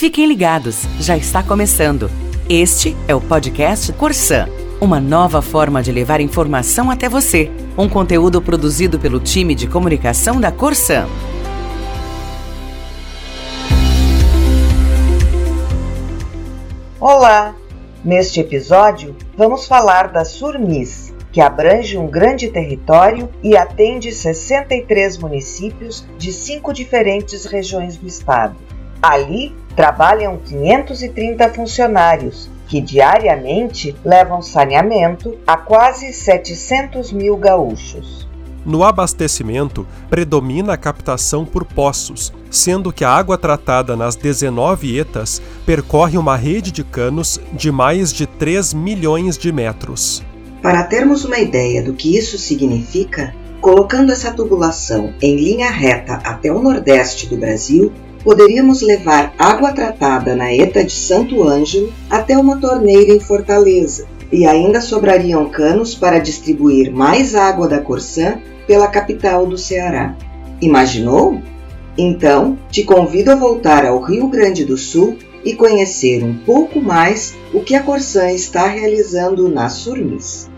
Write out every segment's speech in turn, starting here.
Fiquem ligados, já está começando. Este é o podcast Corsan, uma nova forma de levar informação até você. Um conteúdo produzido pelo time de comunicação da Corsan. Olá! Neste episódio, vamos falar da Surmis, que abrange um grande território e atende 63 municípios de cinco diferentes regiões do estado. Ali trabalham 530 funcionários que diariamente levam saneamento a quase 700 mil gaúchos. No abastecimento, predomina a captação por poços, sendo que a água tratada nas 19 etas percorre uma rede de canos de mais de 3 milhões de metros. Para termos uma ideia do que isso significa, colocando essa tubulação em linha reta até o nordeste do Brasil, poderíamos levar água tratada na ETA de Santo Ângelo até uma torneira em Fortaleza, e ainda sobrariam canos para distribuir mais água da Corsã pela capital do Ceará. Imaginou? Então, te convido a voltar ao Rio Grande do Sul e conhecer um pouco mais o que a Corsã está realizando na Surmis.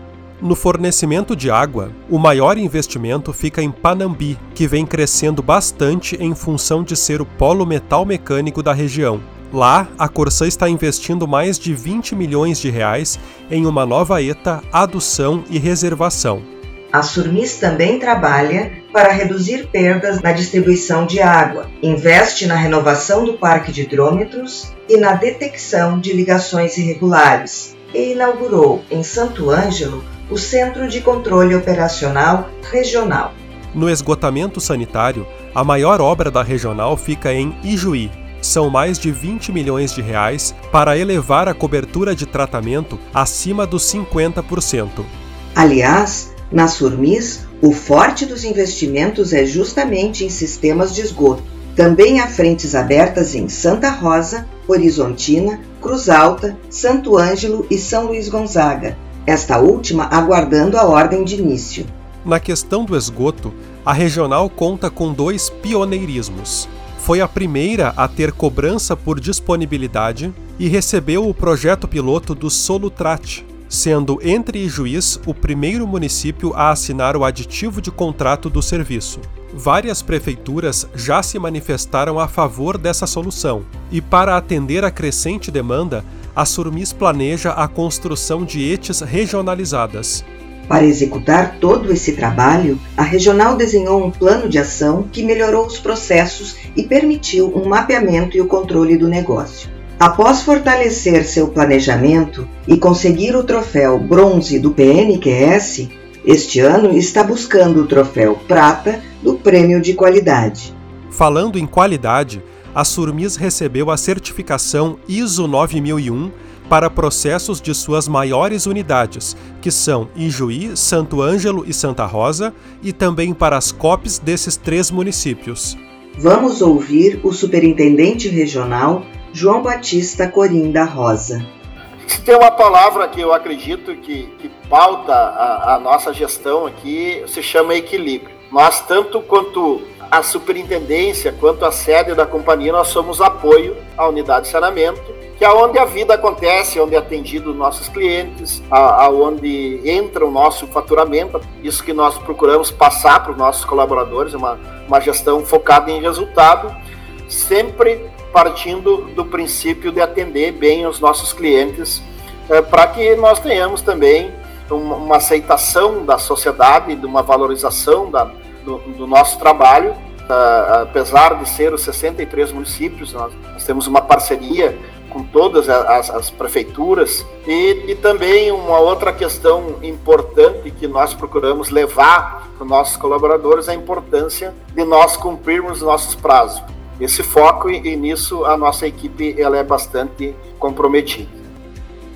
No fornecimento de água, o maior investimento fica em Panambi, que vem crescendo bastante em função de ser o polo metal mecânico da região. Lá, a Corsã está investindo mais de 20 milhões de reais em uma nova ETA, adução e reservação. A Surmis também trabalha para reduzir perdas na distribuição de água, investe na renovação do parque de hidrômetros e na detecção de ligações irregulares, e inaugurou em Santo Ângelo o Centro de Controle Operacional Regional. No esgotamento sanitário, a maior obra da regional fica em Ijuí. São mais de 20 milhões de reais para elevar a cobertura de tratamento acima dos 50%. Aliás, na Surmis, o forte dos investimentos é justamente em sistemas de esgoto. Também há frentes abertas em Santa Rosa, Horizontina, Cruz Alta, Santo Ângelo e São Luís Gonzaga, esta última aguardando a ordem de início. Na questão do esgoto, a regional conta com dois pioneirismos. Foi a primeira a ter cobrança por disponibilidade e recebeu o projeto piloto do Solutrat, sendo Entre Juiz o primeiro município a assinar o aditivo de contrato do serviço. Várias prefeituras já se manifestaram a favor dessa solução, e para atender a crescente demanda, a Surmis planeja a construção de ETs regionalizadas. Para executar todo esse trabalho, a regional desenhou um plano de ação que melhorou os processos e permitiu um mapeamento e o controle do negócio. Após fortalecer seu planejamento e conseguir o troféu bronze do PNQS, este ano está buscando o troféu prata do prêmio de qualidade. Falando em qualidade, a Surmis recebeu a certificação ISO 9001 para processos de suas maiores unidades, que são Ijuí, Santo Ângelo e Santa Rosa, e também para as COPs desses três municípios. Vamos ouvir o superintendente regional João Batista Corim da Rosa. Se tem uma palavra que eu acredito que, que pauta a, a nossa gestão aqui, se chama equilíbrio. Nós, tanto quanto a superintendência quanto a sede da companhia, nós somos apoio à unidade de saneamento, que é onde a vida acontece, onde é atendido nossos clientes, aonde entra o nosso faturamento. Isso que nós procuramos passar para os nossos colaboradores, uma, uma gestão focada em resultado, sempre partindo do princípio de atender bem os nossos clientes, é, para que nós tenhamos também uma, uma aceitação da sociedade, de uma valorização da, do, do nosso trabalho. Uh, apesar de ser os 63 municípios, nós, nós temos uma parceria com todas as, as prefeituras e, e, também uma outra questão importante que nós procuramos levar para os nossos colaboradores é a importância de nós cumprirmos nossos prazos. Esse foco e, e nisso a nossa equipe ela é bastante comprometida.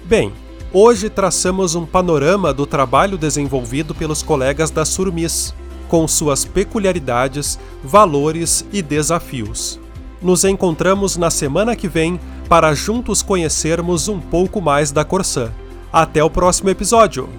Bem, hoje traçamos um panorama do trabalho desenvolvido pelos colegas da Surmis com suas peculiaridades, valores e desafios. Nos encontramos na semana que vem para juntos conhecermos um pouco mais da Corsã. Até o próximo episódio!